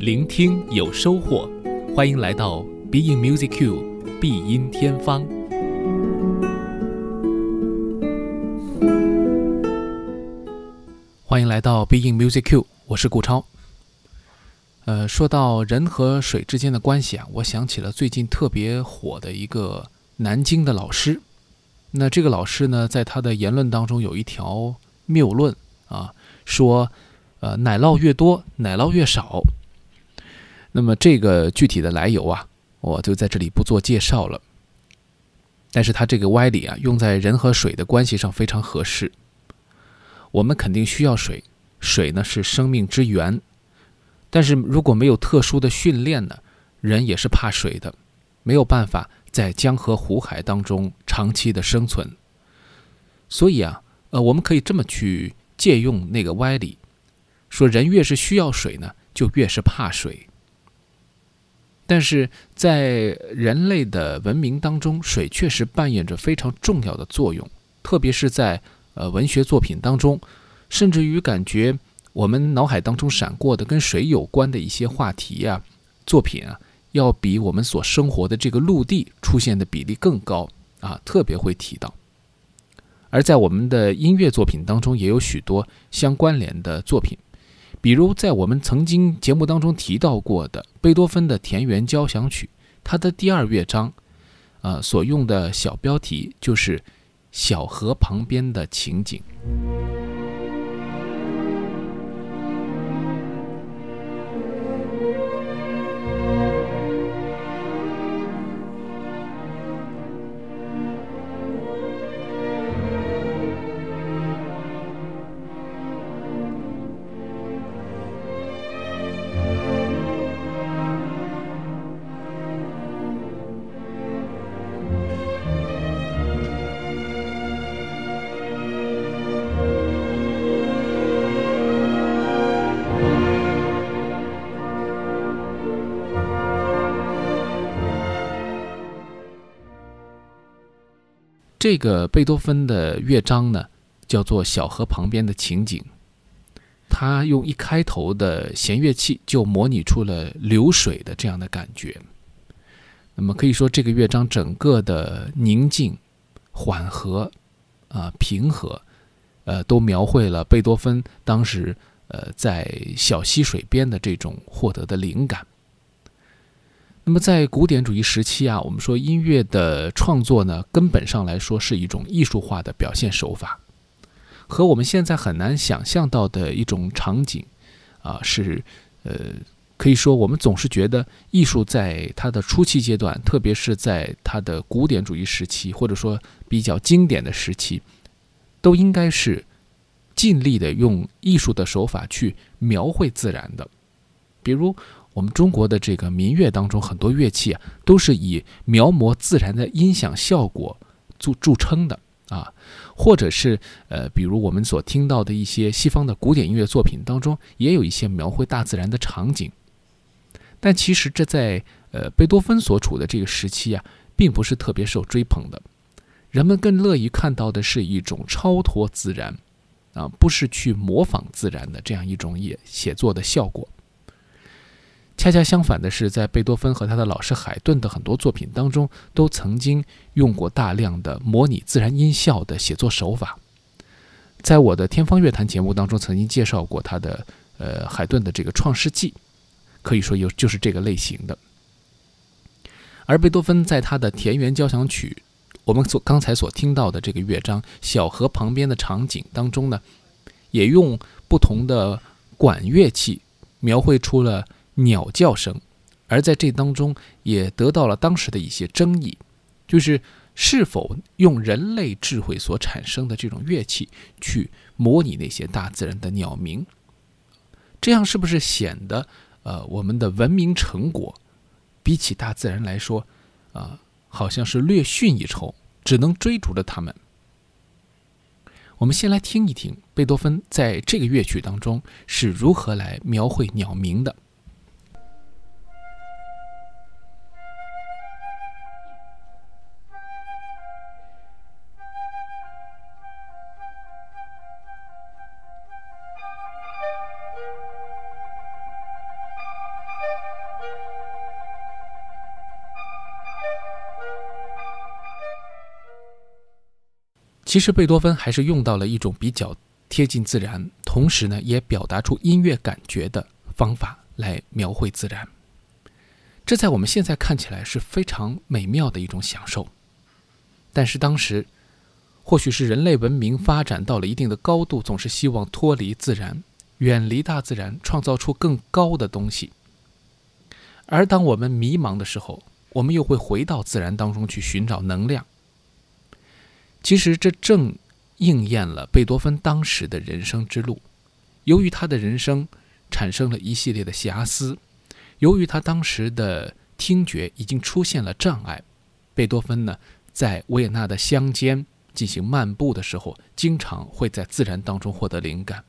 聆听有收获，欢迎来到 Being Music Q 必音天方。欢迎来到 Being Music Q，我是顾超。呃，说到人和水之间的关系啊，我想起了最近特别火的一个南京的老师。那这个老师呢，在他的言论当中有一条谬论啊，说，呃，奶酪越多，奶酪越少。那么这个具体的来由啊，我就在这里不做介绍了。但是他这个歪理啊，用在人和水的关系上非常合适。我们肯定需要水，水呢是生命之源。但是如果没有特殊的训练呢，人也是怕水的，没有办法。在江河湖海当中长期的生存，所以啊，呃，我们可以这么去借用那个歪理，说人越是需要水呢，就越是怕水。但是在人类的文明当中，水确实扮演着非常重要的作用，特别是在呃文学作品当中，甚至于感觉我们脑海当中闪过的跟水有关的一些话题呀、作品啊。要比我们所生活的这个陆地出现的比例更高啊，特别会提到。而在我们的音乐作品当中，也有许多相关联的作品，比如在我们曾经节目当中提到过的贝多芬的《田园交响曲》，它的第二乐章，呃，所用的小标题就是“小河旁边的情景”。这个贝多芬的乐章呢，叫做《小河旁边的情景》。他用一开头的弦乐器就模拟出了流水的这样的感觉。那么可以说，这个乐章整个的宁静、缓和、啊平和，呃，都描绘了贝多芬当时呃在小溪水边的这种获得的灵感。那么，在古典主义时期啊，我们说音乐的创作呢，根本上来说是一种艺术化的表现手法，和我们现在很难想象到的一种场景，啊，是呃，可以说我们总是觉得艺术在它的初期阶段，特别是在它的古典主义时期，或者说比较经典的时期，都应该是尽力的用艺术的手法去描绘自然的，比如。我们中国的这个民乐当中，很多乐器啊，都是以描摹自然的音响效果著著称的啊，或者是呃，比如我们所听到的一些西方的古典音乐作品当中，也有一些描绘大自然的场景。但其实这在呃贝多芬所处的这个时期啊，并不是特别受追捧的，人们更乐意看到的是一种超脱自然啊，不是去模仿自然的这样一种也写作的效果。恰恰相反的是，在贝多芬和他的老师海顿的很多作品当中，都曾经用过大量的模拟自然音效的写作手法。在我的天方乐坛节目当中，曾经介绍过他的呃海顿的这个《创世纪》，可以说有就是这个类型的。而贝多芬在他的《田园交响曲》，我们所刚才所听到的这个乐章《小河旁边的场景》当中呢，也用不同的管乐器描绘出了。鸟叫声，而在这当中也得到了当时的一些争议，就是是否用人类智慧所产生的这种乐器去模拟那些大自然的鸟鸣，这样是不是显得呃我们的文明成果比起大自然来说啊好像是略逊一筹，只能追逐着他们？我们先来听一听贝多芬在这个乐曲当中是如何来描绘鸟鸣的。其实贝多芬还是用到了一种比较贴近自然，同时呢也表达出音乐感觉的方法来描绘自然。这在我们现在看起来是非常美妙的一种享受，但是当时，或许是人类文明发展到了一定的高度，总是希望脱离自然，远离大自然，创造出更高的东西。而当我们迷茫的时候，我们又会回到自然当中去寻找能量。其实这正应验了贝多芬当时的人生之路。由于他的人生产生了一系列的瑕疵。由于他当时的听觉已经出现了障碍，贝多芬呢，在维也纳的乡间进行漫步的时候，经常会在自然当中获得灵感。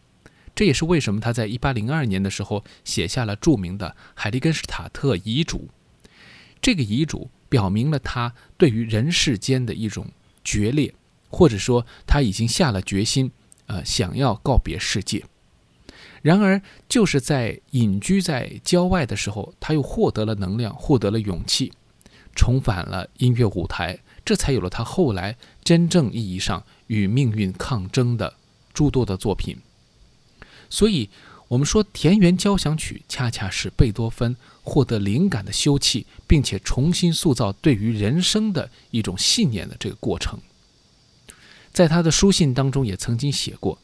这也是为什么他在1802年的时候写下了著名的海利根施塔特遗嘱。这个遗嘱表明了他对于人世间的一种决裂，或者说他已经下了决心，呃，想要告别世界。然而，就是在隐居在郊外的时候，他又获得了能量，获得了勇气，重返了音乐舞台，这才有了他后来真正意义上与命运抗争的诸多的作品。所以，我们说《田园交响曲》恰恰是贝多芬获得灵感的休憩，并且重新塑造对于人生的一种信念的这个过程。在他的书信当中，也曾经写过。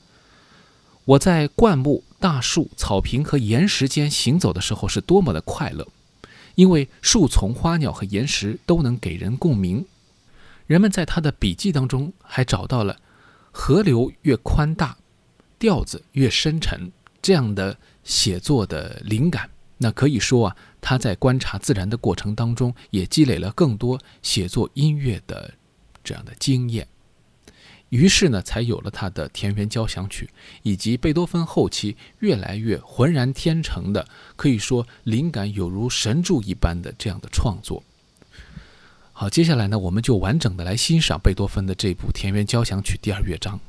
我在灌木、大树、草坪和岩石间行走的时候是多么的快乐，因为树丛、花鸟和岩石都能给人共鸣。人们在他的笔记当中还找到了“河流越宽大，调子越深沉”这样的写作的灵感。那可以说啊，他在观察自然的过程当中，也积累了更多写作音乐的这样的经验。于是呢，才有了他的《田园交响曲》，以及贝多芬后期越来越浑然天成的，可以说灵感有如神助一般的这样的创作。好，接下来呢，我们就完整的来欣赏贝多芬的这部《田园交响曲》第二乐章。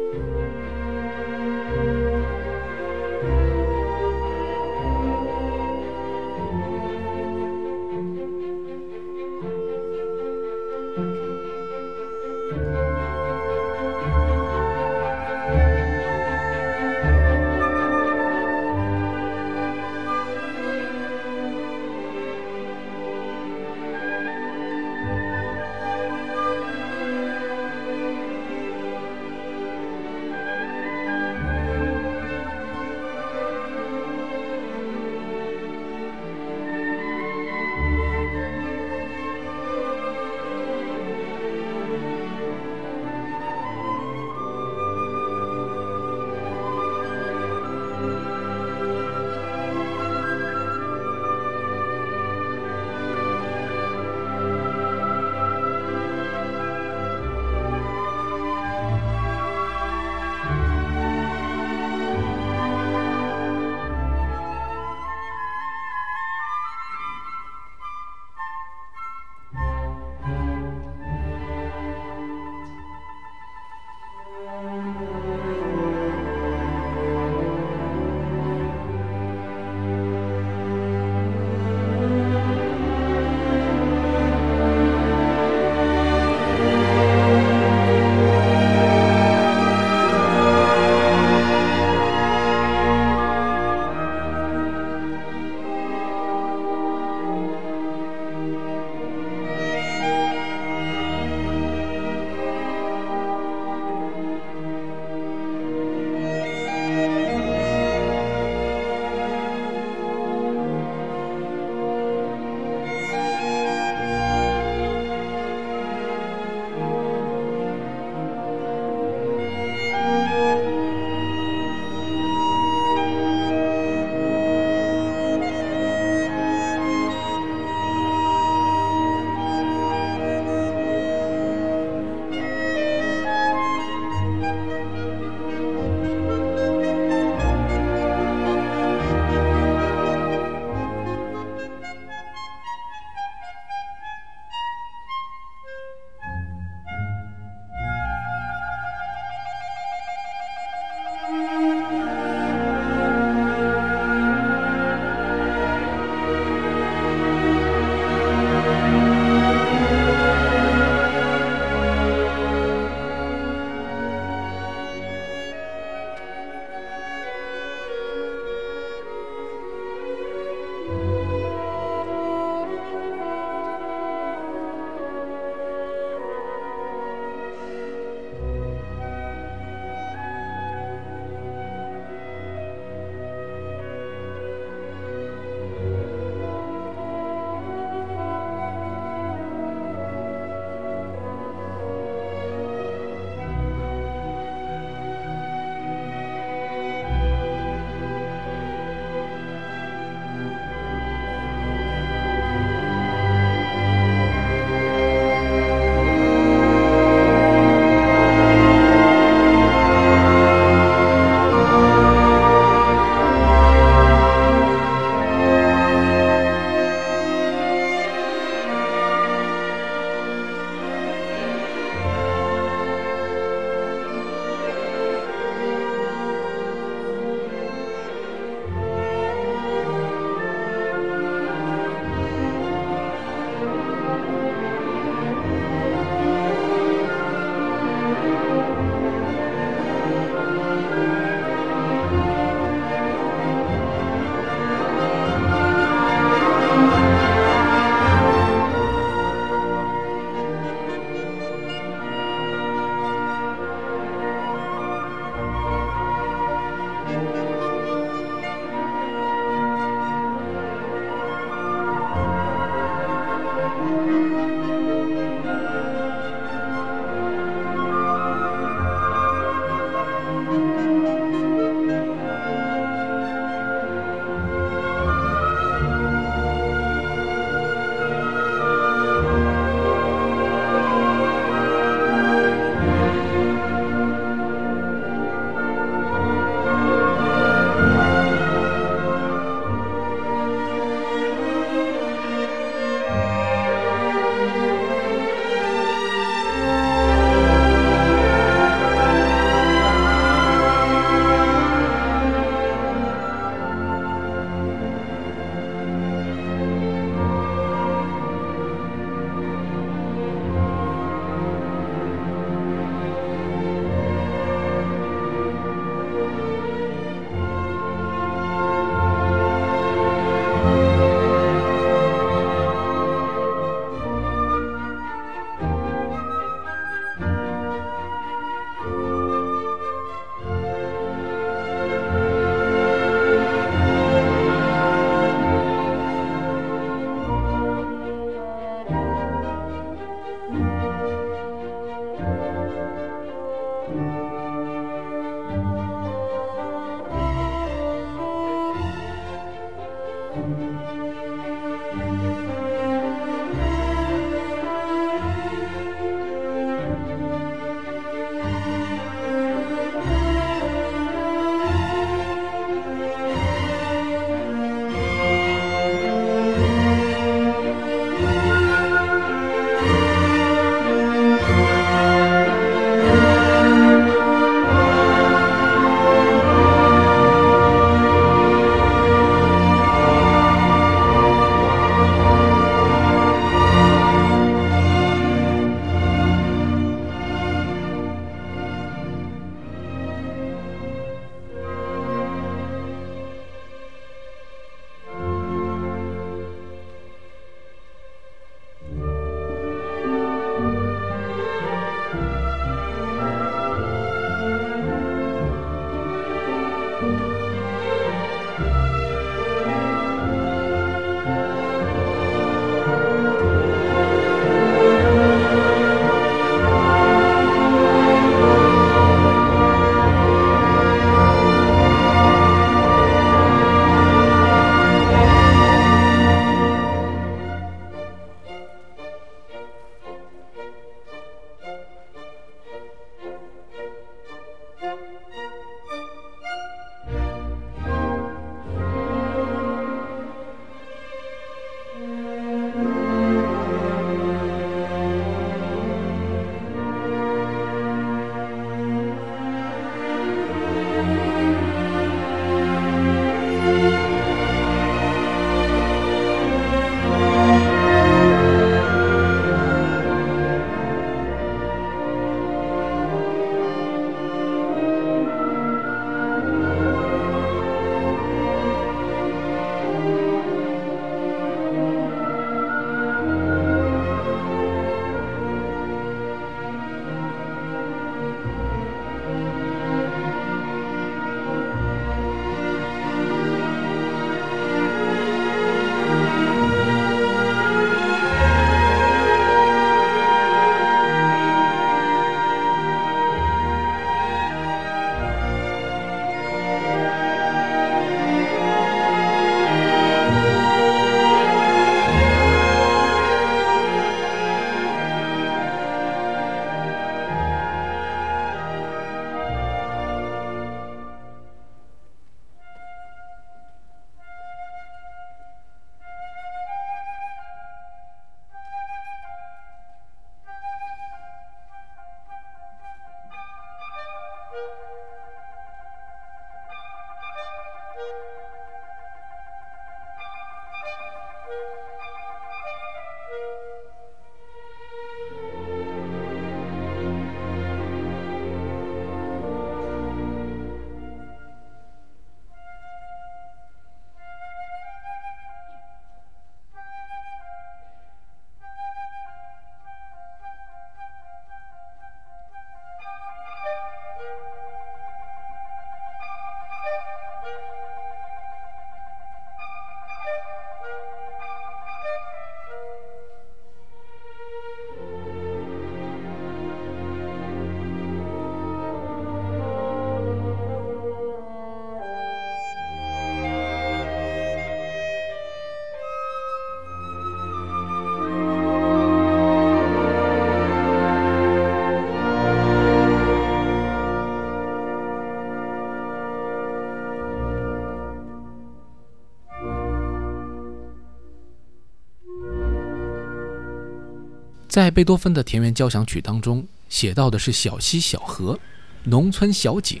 在贝多芬的田园交响曲当中，写到的是小溪、小河、农村小景，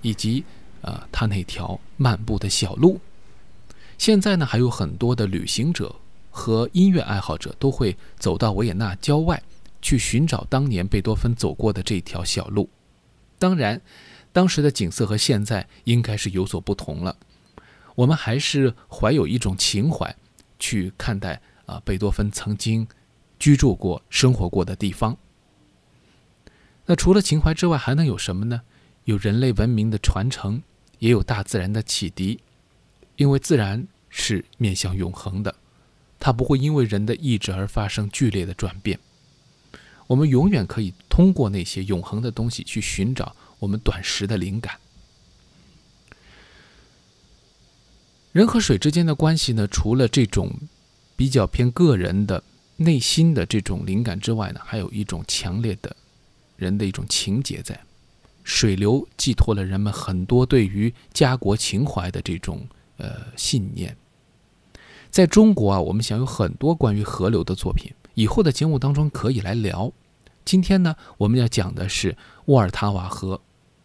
以及呃他那条漫步的小路。现在呢，还有很多的旅行者和音乐爱好者都会走到维也纳郊外，去寻找当年贝多芬走过的这条小路。当然，当时的景色和现在应该是有所不同了。我们还是怀有一种情怀，去看待啊贝多芬曾经。居住过、生活过的地方。那除了情怀之外，还能有什么呢？有人类文明的传承，也有大自然的启迪。因为自然是面向永恒的，它不会因为人的意志而发生剧烈的转变。我们永远可以通过那些永恒的东西去寻找我们短时的灵感。人和水之间的关系呢，除了这种比较偏个人的内心的这种灵感之外呢，还有一种强烈的人的一种情结在。水流寄托了人们很多对于家国情怀的这种呃信念。在中国啊，我们想有很多关于河流的作品，以后的节目当中可以来聊。今天呢，我们要讲的是沃尔塔瓦河。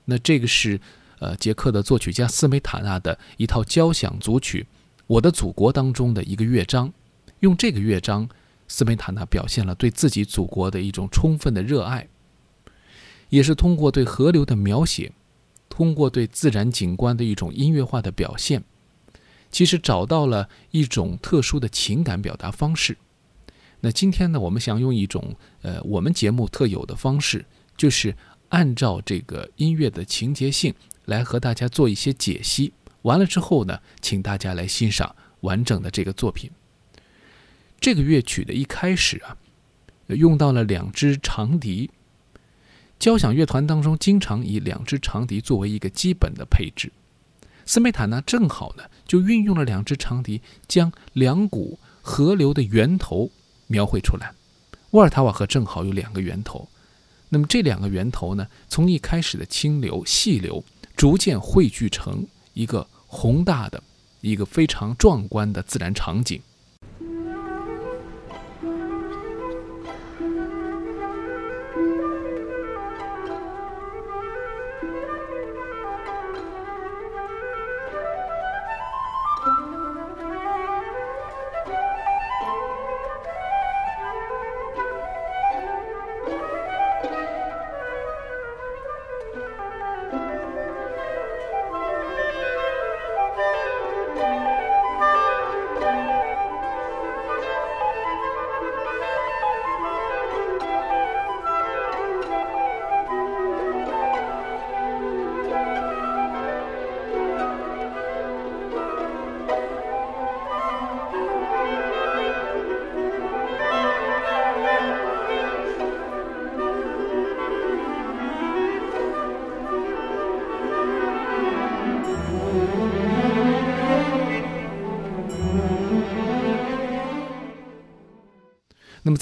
那这个是呃捷克的作曲家斯梅塔纳的一套交响组曲《我的祖国》当中的一个乐章。用这个乐章，斯梅塔纳表现了对自己祖国的一种充分的热爱。也是通过对河流的描写，通过对自然景观的一种音乐化的表现，其实找到了一种特殊的情感表达方式。那今天呢，我们想用一种呃我们节目特有的方式，就是按照这个音乐的情节性来和大家做一些解析。完了之后呢，请大家来欣赏完整的这个作品。这个乐曲的一开始啊，用到了两支长笛。交响乐团当中经常以两支长笛作为一个基本的配置，斯梅塔纳正好呢就运用了两支长笛，将两股河流的源头描绘出来。沃尔塔瓦河正好有两个源头，那么这两个源头呢，从一开始的清流细流，逐渐汇聚成一个宏大的、一个非常壮观的自然场景。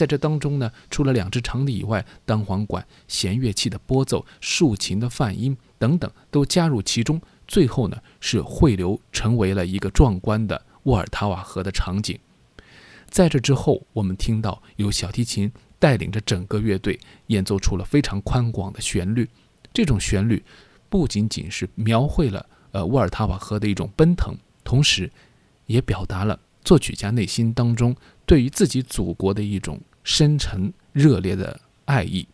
在这当中呢，除了两只长笛以外，单簧管、弦乐器的拨奏、竖琴的泛音等等都加入其中。最后呢，是汇流成为了一个壮观的沃尔塔瓦河的场景。在这之后，我们听到有小提琴带领着整个乐队演奏出了非常宽广的旋律。这种旋律不仅仅是描绘了呃沃尔塔瓦河的一种奔腾，同时也表达了作曲家内心当中。对于自己祖国的一种深沉热烈的爱意。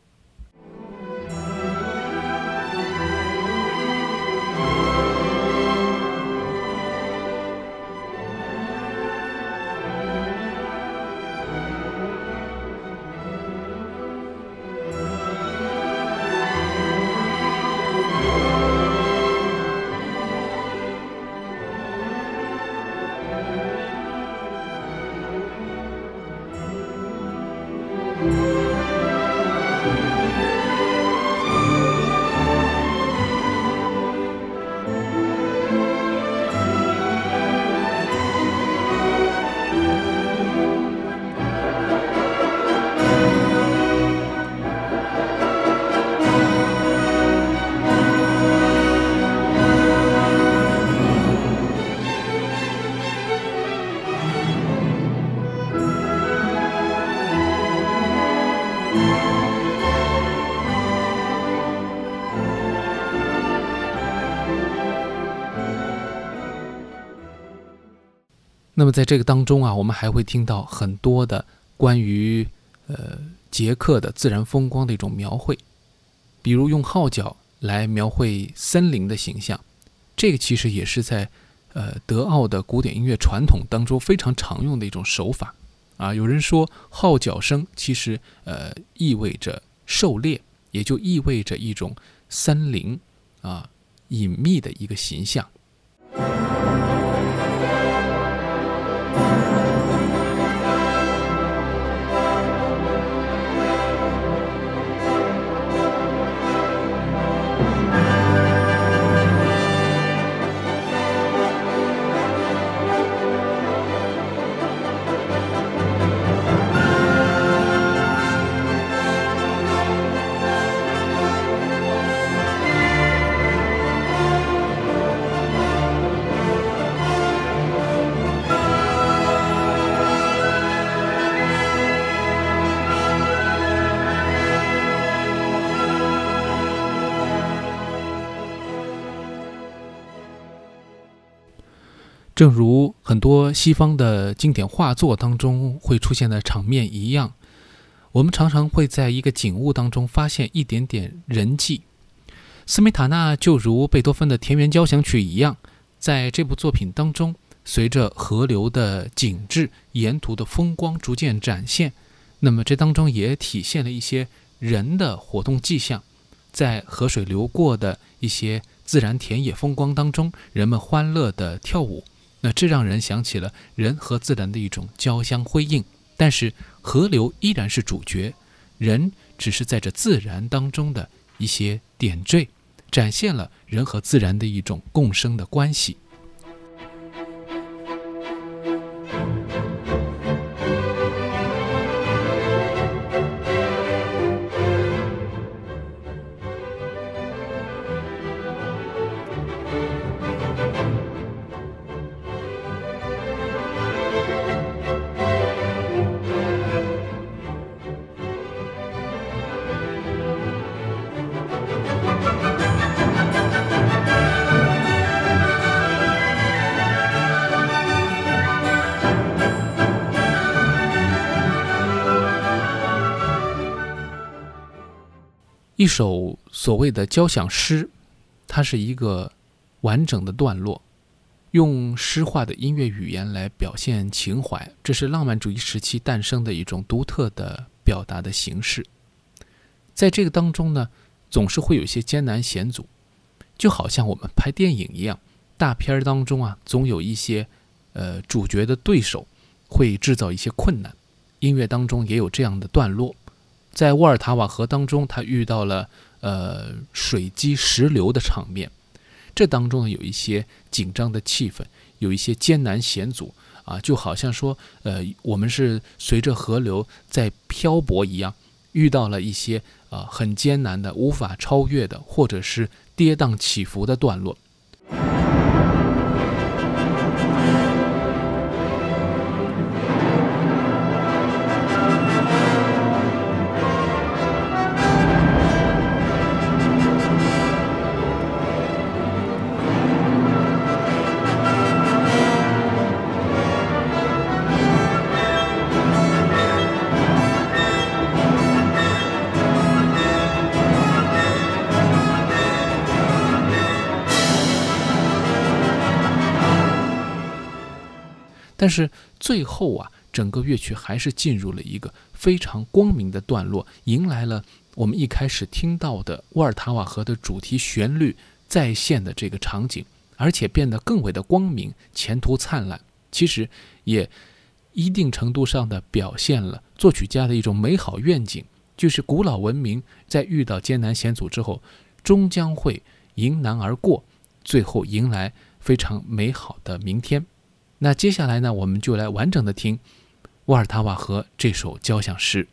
那么在这个当中啊，我们还会听到很多的关于呃捷克的自然风光的一种描绘，比如用号角来描绘森林的形象，这个其实也是在呃德奥的古典音乐传统当中非常常用的一种手法啊。有人说号角声其实呃意味着狩猎，也就意味着一种森林啊隐秘的一个形象。正如很多西方的经典画作当中会出现的场面一样，我们常常会在一个景物当中发现一点点人迹。斯梅塔纳就如贝多芬的《田园交响曲》一样，在这部作品当中，随着河流的景致、沿途的风光逐渐展现，那么这当中也体现了一些人的活动迹象，在河水流过的一些自然田野风光当中，人们欢乐地跳舞。这让人想起了人和自然的一种交相辉映，但是河流依然是主角，人只是在这自然当中的一些点缀，展现了人和自然的一种共生的关系。一首所谓的交响诗，它是一个完整的段落，用诗化的音乐语言来表现情怀，这是浪漫主义时期诞生的一种独特的表达的形式。在这个当中呢，总是会有一些艰难险阻，就好像我们拍电影一样，大片儿当中啊，总有一些呃主角的对手会制造一些困难，音乐当中也有这样的段落。在沃尔塔瓦河当中，他遇到了呃水击石流的场面，这当中呢有一些紧张的气氛，有一些艰难险阻啊，就好像说呃我们是随着河流在漂泊一样，遇到了一些啊很艰难的、无法超越的，或者是跌宕起伏的段落。但是最后啊，整个乐曲还是进入了一个非常光明的段落，迎来了我们一开始听到的沃尔塔瓦河的主题旋律再现的这个场景，而且变得更为的光明，前途灿烂。其实也一定程度上的表现了作曲家的一种美好愿景，就是古老文明在遇到艰难险阻之后，终将会迎难而过，最后迎来非常美好的明天。那接下来呢，我们就来完整的听《沃尔塔瓦河》这首交响诗。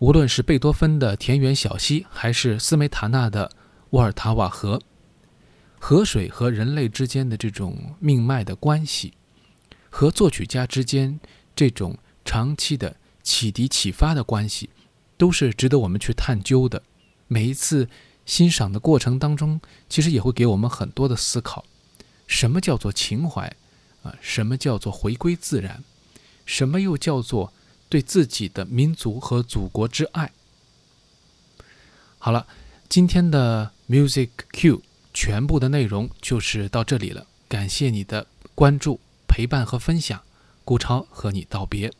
无论是贝多芬的田园小溪，还是斯梅塔纳的沃尔塔瓦河，河水和人类之间的这种命脉的关系，和作曲家之间这种长期的启迪启发的关系，都是值得我们去探究的。每一次欣赏的过程当中，其实也会给我们很多的思考：什么叫做情怀？啊，什么叫做回归自然？什么又叫做对自己的民族和祖国之爱？好了，今天的 Music Q 全部的内容就是到这里了。感谢你的关注、陪伴和分享，顾超和你道别。